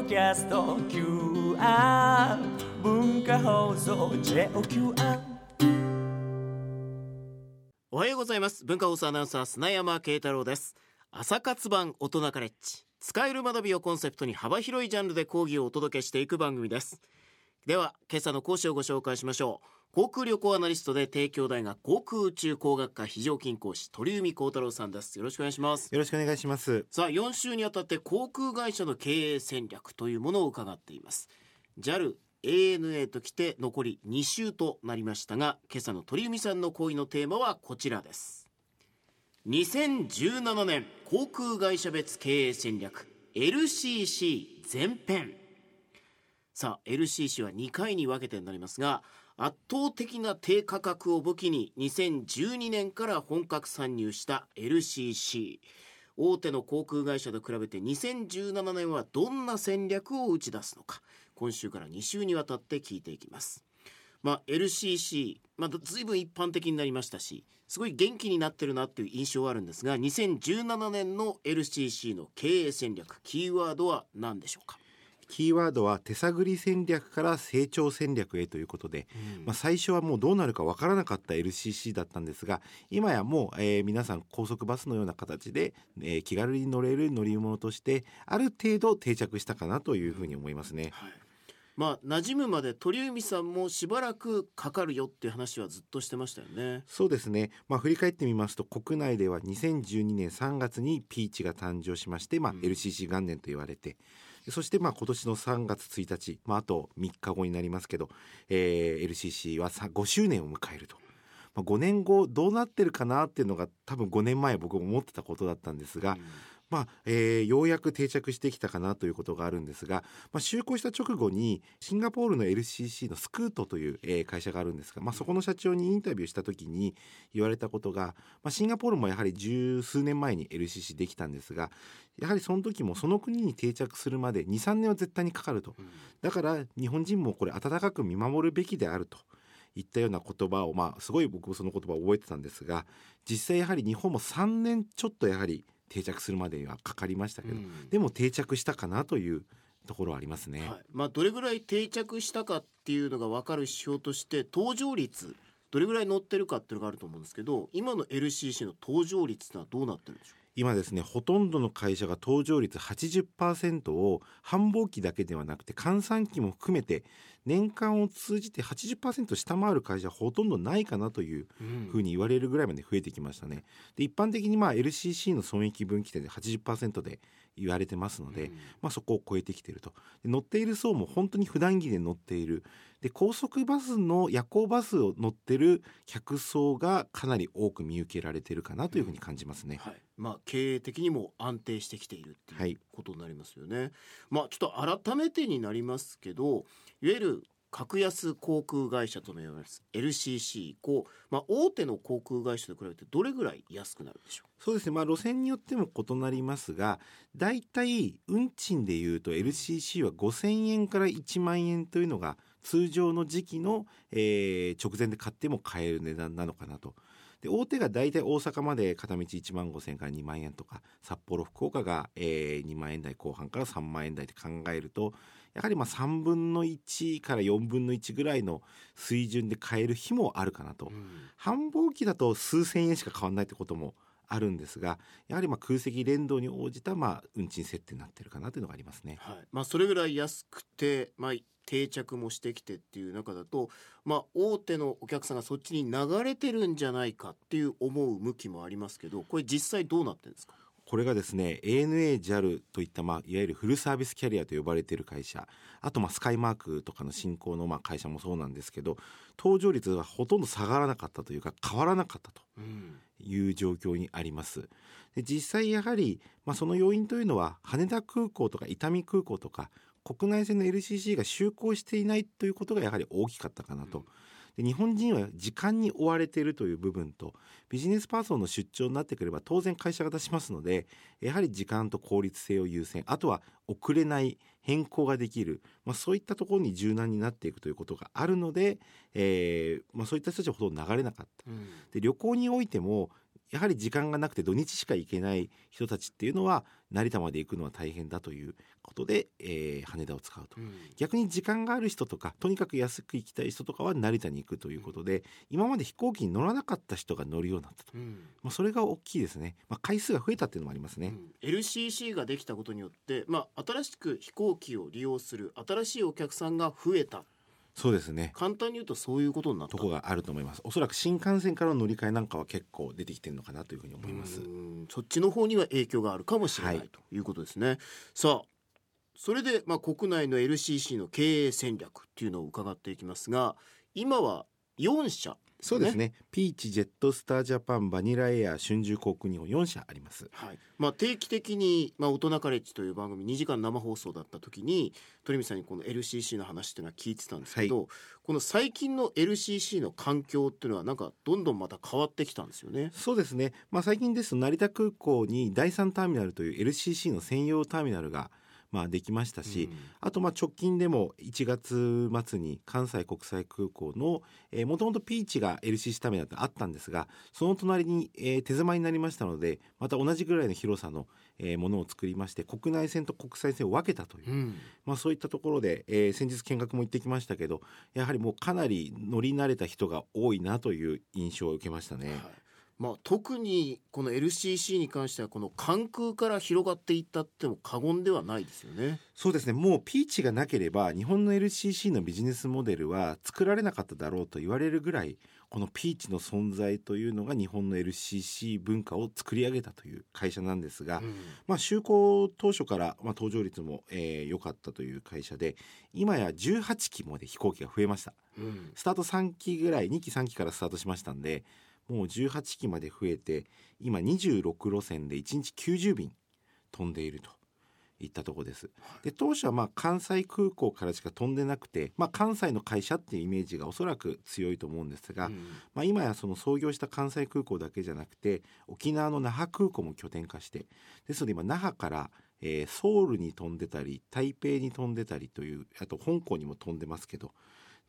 ドキャスト QR 文化放送 JOQR おはようございます。文化放送アナウンサー砂山慶太郎です。朝活版大人カレッジ。使える学びをコンセプトに幅広いジャンルで講義をお届けしていく番組です。では今朝の講師をご紹介しましょう。航空旅行アナリストで帝京大学航空宇宙工学科非常勤講師鳥海幸太郎さんです。よろしくお願いします。よろしくお願いします。さあ4週にあたって航空会社の経営戦略というものを伺っています。JAL ANA ときて残り2週となりましたが今朝の鳥海さんの講義のテーマはこちらです。2017年航空会社別経営戦略 LCC 前編さあ LCC は2回に分けてになりますが圧倒的な低価格を武器に2012年から本格参入した LCC 大手の航空会社と比べて2017年はどんな戦略を打ち出すのか今週から2週にわたって聞いていきます。まあ、LCC、まあ、ずいぶん一般的になりましたしすごい元気になってるなっていう印象はあるんですが2017年の LCC の経営戦略キーワードは何でしょうか？キーワードは手探り戦略から成長戦略へということで、まあ、最初はもうどうなるかわからなかった LCC だったんですが今やもう、えー皆さん高速バスのような形で、えー気軽に乗れる乗り物としてある程度定着したかなというふうに思いますね。はい、まあ馴染むまで鳥海さんもしばらくかかるよっていう話はずっとしてましたよね。そうですね、まあ、振り返ってみますと国内では2012年3月にピーチが誕生しまして、まあ、うん LCC 元年と言われて、そしてまあ今年の3月1日、まあ、あと3日後になりますけど、えー LCC は5周年を迎えると。まあ、5年後どうなってるかなっていうのが多分5年前僕思ってたことだったんですが、まあえーようやく定着してきたかなということがあるんですが、まあ、就航した直後にシンガポールの LCC のスクートという、えー会社があるんですが、まあ、そこの社長にインタビューした時に言われたことが、まあ、シンガポールもやはり十数年前に LCC できたんですがやはりその時もその国に定着するまで23年は絶対にかかると。うん。だから日本人もこれ温かく見守るべきであるといったような言葉をまあすごい僕もその言葉を覚えてたんですが実際やはり日本も3年ちょっとやはり定着するまでにはかかりましたけど、うん。でも定着したかなというところはありますね。はい。まあ、どれぐらい定着したかっていうのが分かる指標として搭乗率どれぐらい乗ってるかっていうのがあると思うんですけど今の LCC の搭乗率ってのはどうなってるんでしょ今ですねほとんどの会社が搭乗率80%を繁忙期だけではなくて閑散期も含めて年間を通じて80%下回る会社はほとんどないかなというう、うんふうに言われるぐらいまで増えてきましたね。で一般的にまあ LCC の損益分岐点で80%で言われてますので、うんまあ、そこを超えてきているとで乗っている層も本当に普段着で乗っているで高速バスの夜行バスを乗ってる客層がかなり多く見受けられているかなというふうに感じますね。はいまあ、経営的にも安定してきているってはいいうことになりますよね。まあ、ちょっと改めてになりますけどいわゆる格安航空会社との言われます LCC こう、まあ、大手の航空会社と比べてどれぐらい安くなるでしょう？そうですね、まあ、路線によっても異なりますがだいたい運賃でいうと LCC は5,000円から1万円というのが通常の時期の、えー直前で買っても買える値段なのかなと。で大手が大体大阪まで片道1万5,000円から2万円とか札幌福岡が、えー2万円台後半から3万円台で考えるとやはりまあ3分の1から4分の1ぐらいの水準で買える日もあるかなと。う、繁忙期だと数千円しか変わらないってこともあるんですがやはりまあ空席連動に応じたまあ運賃設定になってるかなというのがありますね。はいまあ、それぐらい安くて、まあ、定着もしてきてっていう中だと、まあ、大手のお客さんがそっちに流れてるんじゃないかっていう思う向きもありますけどこれ実際どうなってるんですか？これがですね ANA、JAL といった、まあ、いわゆるフルサービスキャリアと呼ばれている会社あとまあスカイマークとかの新興のまあ会社もそうなんですけど搭乗率がほとんど下がらなかったというか変わらなかったという状況にあります。で実際やはり、まあ、その要因というのは羽田空港とか伊丹空港とか国内線の LCC が就航していないということがやはり大きかったかなと。で日本人は時間に追われているという部分とビジネスパーソンの出張になってくれば当然会社が出しますのでやはり時間と効率性を優先あとは遅れない変更ができる、まあ、そういったところに柔軟になっていくということがあるので、えーまあ、そういった人たちはほとんど流れなかった。うんで旅行においてもやはり時間がなくて土日しか行けない人たちっていうのは成田まで行くのは大変だということで、えー羽田を使うと。うん。逆に時間がある人とかとにかく安く行きたい人とかは成田に行くということで今まで飛行機に乗らなかった人が乗るようになったと、うん。まあ、それが大きいですね、まあ、回数が増えたっていうのもありますね、うん。LCC ができたことによって、まあ、新しく飛行機を利用する新しいお客さんが増えたそうですね。簡単に言うとそういうことになった。とこがあると思います。おそらく新幹線からの乗り換えなんかは結構出てきてるのかなというふうに思います。うん。そっちの方には影響があるかもしれない、はいということですね。さあそれで、まあ、国内の LCC の経営戦略っていうのを伺っていきますが今は4社そうですね。ピーチジェットスタージャパンバニラエア春秋航空日本4社あります。はい。まあ、定期的に、まあ、大人カレッジという番組2時間生放送だった時に鳥海さんにこの LCC の話っていうのは聞いてたんですけど、この最近の LCC の環境っていうのはなんかどんどんまた変わってきたんですよね。そうですね、まあ、最近ですと成田空港に第3ターミナルという LCC の専用ターミナルがまあできましたし、あとまあ直近でも1月末に関西国際空港のもともとピーチが LCC ターミナルってあったんですがその隣に、えー手狭になりましたのでまた同じぐらいの広さの、えーものを作りまして国内線と国際線を分けたという、うん。まあ、そういったところで、えー先日見学も行ってきましたけどやはりもうかなり乗り慣れた人が多いなという印象を受けましたね。はいまあ、特にこの LCC に関してはこの関空から広がっていったっても過言ではないですよね。そうですね。もうピーチがなければ日本の LCC のビジネスモデルは作られなかっただろうと言われるぐらいこのピーチの存在というのが日本の LCC 文化を作り上げたという会社なんですが、うん。まあ、就航当初から、まあ、搭乗率も良、えー良かったという会社で今や18機まで飛行機が増えました。うん。スタート3機ぐらい2機3機からスタートしましたんでもう18機まで増えて今26路線で1日90便飛んでいるといったところです。で当初はまあ関西空港からしか飛んでなくて、まあ、関西の会社っていうイメージがおそらく強いと思うんですが、うんまあ、今やその創業した関西空港だけじゃなくて沖縄の那覇空港も拠点化してですので今那覇から、えーソウルに飛んでたり台北に飛んでたりというあと香港にも飛んでますけど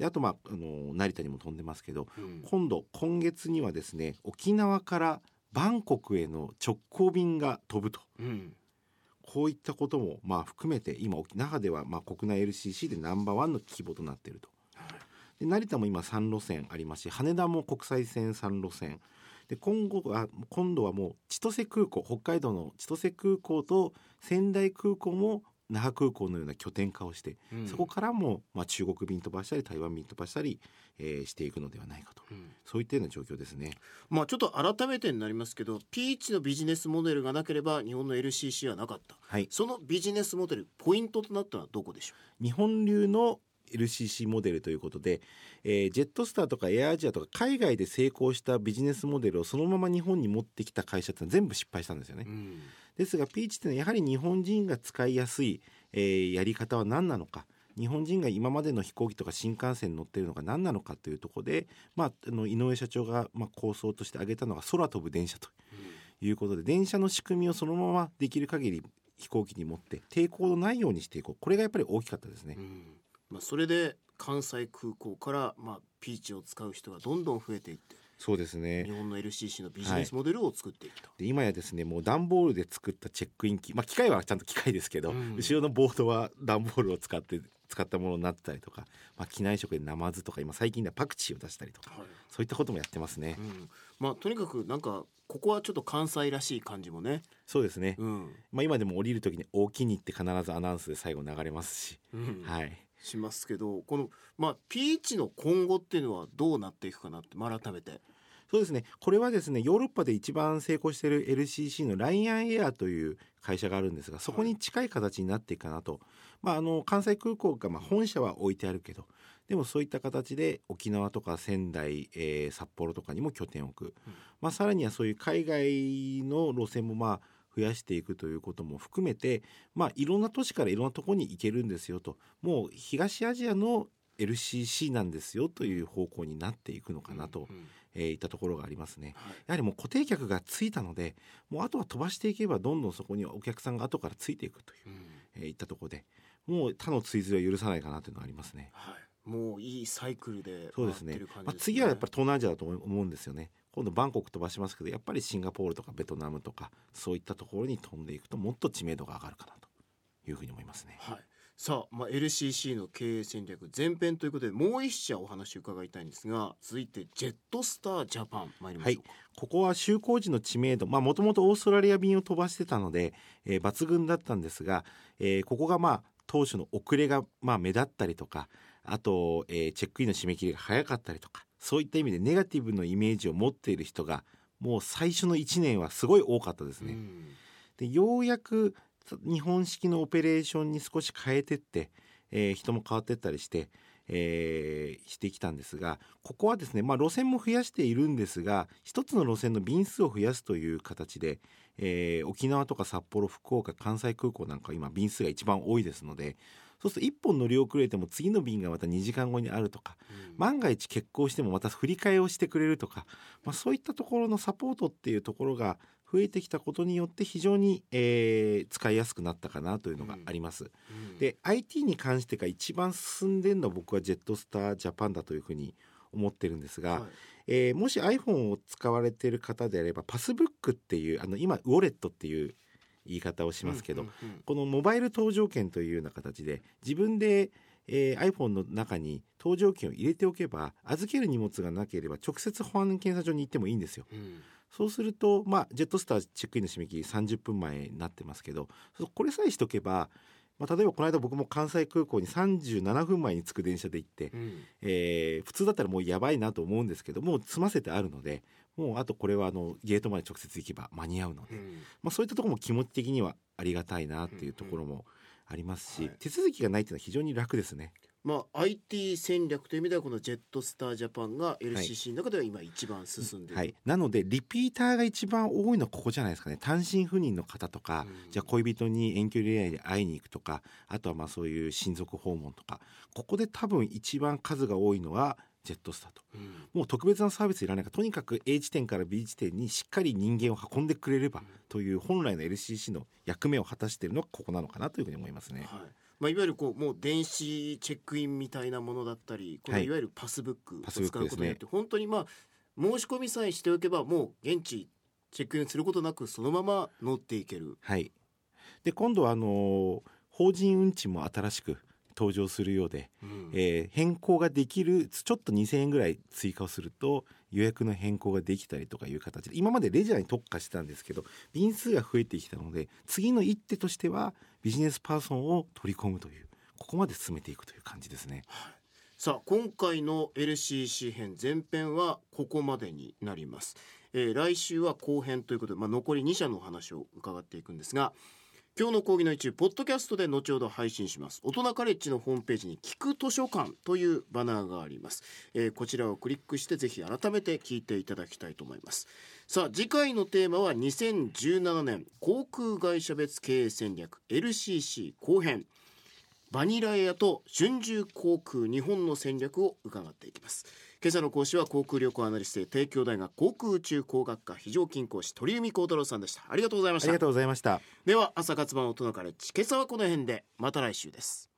であとまああの成田にも飛んでますけどうん。今度今月にはですね沖縄からバンコクへの直行便が飛ぶと。うん。こういったこともまあ含めて今沖那覇ではまあ国内 LCC でナンバーワンの規模となっていると。で成田も今3路線ありますし羽田も国際線3路線。で今後は今度はもう千歳空港北海道の千歳空港と仙台空港も那覇空港のような拠点化をして、うん。そこからも、まあ、中国便飛ばしたり台湾便飛ばしたり、えーしていくのではないかと。うん。そういったような状況ですね。まあちょっと改めてになりますけどピーチのビジネスモデルがなければ日本の LCC はなかった。はい、そのビジネスモデルポイントとなったのはどこでしょ日本流の LCC モデルということで、えージェットスターとかエアアジアとか海外で成功したビジネスモデルをそのまま日本に持ってきた会社って全部失敗したんですよね。う、。うんですがピーチっていうのはやはり日本人が使いやすい、えーやり方は何なのか。日本人が今までの飛行機とか新幹線に乗っているのが何なのかというところで、まあ、あの井上社長がまあ構想として挙げたのが空飛ぶ電車ということで電車の仕組みをそのままできる限り飛行機に持って抵抗のないようにしていこう。これがやっぱり大きかったですね。うん。まあ、それで関西空港から、まあ、ピーチを使う人がどんどん増えていってそうですね。日本の LCC のビジネスモデルを作っていくと。で今やですねもう段ボールで作ったチェックイン機まあ機械はちゃんと機械ですけど、うん。後ろのボードは段ボールを使って使ったものになってたりとか、まあ、機内食でナマズとか今最近ではパクチーを出したりとかはい。そういったこともやってますね、うん。まあ、とにかくなんかここはちょっと関西らしい感じもね、そうですね、うん。まあ、今でも降りる時に「大きに」って必ずアナウンスで最後流れますし、うん。はいしますけどこの、まあ、ピーチの今後っていうのはどうなっていくかなって、まあ、改めて。そうですね。これはですねヨーロッパで一番成功している LCC のライアンエアという会社があるんですがそこに近い形になっていくかなと、まあ、あの関西空港がまあ本社は置いてあるけどでもそういった形で沖縄とか仙台、えー札幌とかにも拠点を置く、まあ、さらにはそういう海外の路線もまあ増やしていくということも含めて、まあ、いろんな都市からいろんなところに行けるんですよと。もう東アジアの LCC なんですよという方向になっていくのかなと、うんうん。えーいったところがありますね。はい。やはりもう固定客がついたのでもうあとは飛ばしていけばどんどんそこにお客さんが後からついていくという、うん。えーいったところでもう他の追随は許さないかなというのがありますね。はい、もういいサイクルでそうですね。まあ、次はやっぱり東南アジアだと思うんですよね。今度バンコク飛ばしますけどやっぱりシンガポールとかベトナムとかそういったところに飛んでいくともっと知名度が上がるかなというふうに思いますね。はい。さあ、まあ、LCC の経営戦略前編ということでもう一社お話を伺いたいんですが続いてジェットスタージャパン参りましょう。か、ここは就航時の知名度もともとオーストラリア便を飛ばしてたので、えー抜群だったんですが、えーここがまあ当初の遅れがまあ目立ったりとかあと、えーチェックインの締め切りが早かったりとかそういった意味でネガティブのイメージを持っている人がもう最初の1年はすごい多かったですね。うんでようやく日本式のオペレーションに少し変えてって、えー人も変わってったりして、えーしてきたんですがここはですね、まあ、路線も増やしているんですが一つの路線の便数を増やすという形で、えー沖縄とか札幌福岡関西空港なんか今便数が一番多いですのでそうすると1本乗り遅れても次の便がまた2時間後にあるとか万が一欠航してもまた振り替えをしてくれるとか、まあ、そういったところのサポートっていうところが増えてきたことによって非常に、えー使いやすくなったかなというのがあります。うん。で IT に関してが一番進んでるのは僕はジェットスタージャパンだというふうに思ってるんですが、はい。えーもし iPhone を使われている方であればパスブックっていうあの今ウォレットっていう言い方をしますけど、このモバイル搭乗券というような形で自分で、えー iPhone の中に搭乗券を入れておけば預ける荷物がなければ直接保安検査場に行ってもいいんですよ。うん。そうすると、まあ、ジェットスターチェックインの締め切り30分前になってますけどこれさえしとけば、まあ、例えばこの間僕も関西空港に37分前に着く電車で行って、うん。えー普通だったらもうやばいなと思うんですけどもう済ませてあるのでもうあとこれはあのゲートまで直接行けば間に合うので、うん。まあ、そういったところも気持ち的にはありがたいなっていうところもありますし、はい。手続きがないっていうのは非常に楽ですね。まあ、IT 戦略という意味ではこのジェットスタージャパンが LCC の中では今一番進んでいる、はい、なのでリピーターが一番多いのはここじゃないですかね。単身赴任の方とか、うん。じゃあ恋人に遠距離恋愛で会いに行くとかあとはまあそういう親族訪問とかここで多分一番数が多いのはジェットスターと。うん。もう特別なサービスいらないか。らとにかく A 地点から B 地点にしっかり人間を運んでくれればという本来の LCC の役目を果たしているのはここなのかなというふうに思いますね。はい。まあ、いわゆるこうもう電子チェックインみたいなものだったりこのはいいわゆるパスブックを使うことによって、本当にまあ申し込みさえしておけばもう現地チェックインすることなくそのまま乗っていける。はい、で今度はあの法人運賃も新しく登場するようで、うん。えー変更ができるちょっと2,000円ぐらい追加をすると予約の変更ができたりとかいう形で今までレジャーに特化してたんですけど便数が増えてきたので次の一手としてはビジネスパーソンを取り込むというここまで進めていくという感じですね。さあ今回の LCC 編前編はここまでになります、えー来週は後編ということで、まあ、残り2社のお話を伺っていくんですが今日の講義の一部ポッドキャストで後ほど配信します。大人カレッジのホームページに聞く図書館というバナーがあります、えーこちらをクリックしてぜひ改めて聞いていただきたいと思います。さあ次回のテーマは2017年航空会社別経営戦略 LCC 後編。バニラエアと春秋航空日本の戦略を伺っていきます。今朝の講師は航空旅行アナリストで帝京大学航空宇宙工学科非常勤講師鳥海幸太郎さんでした。ありがとうございました。ありがとうございました。では朝活版大人カレッジ今朝はこの辺で。また来週です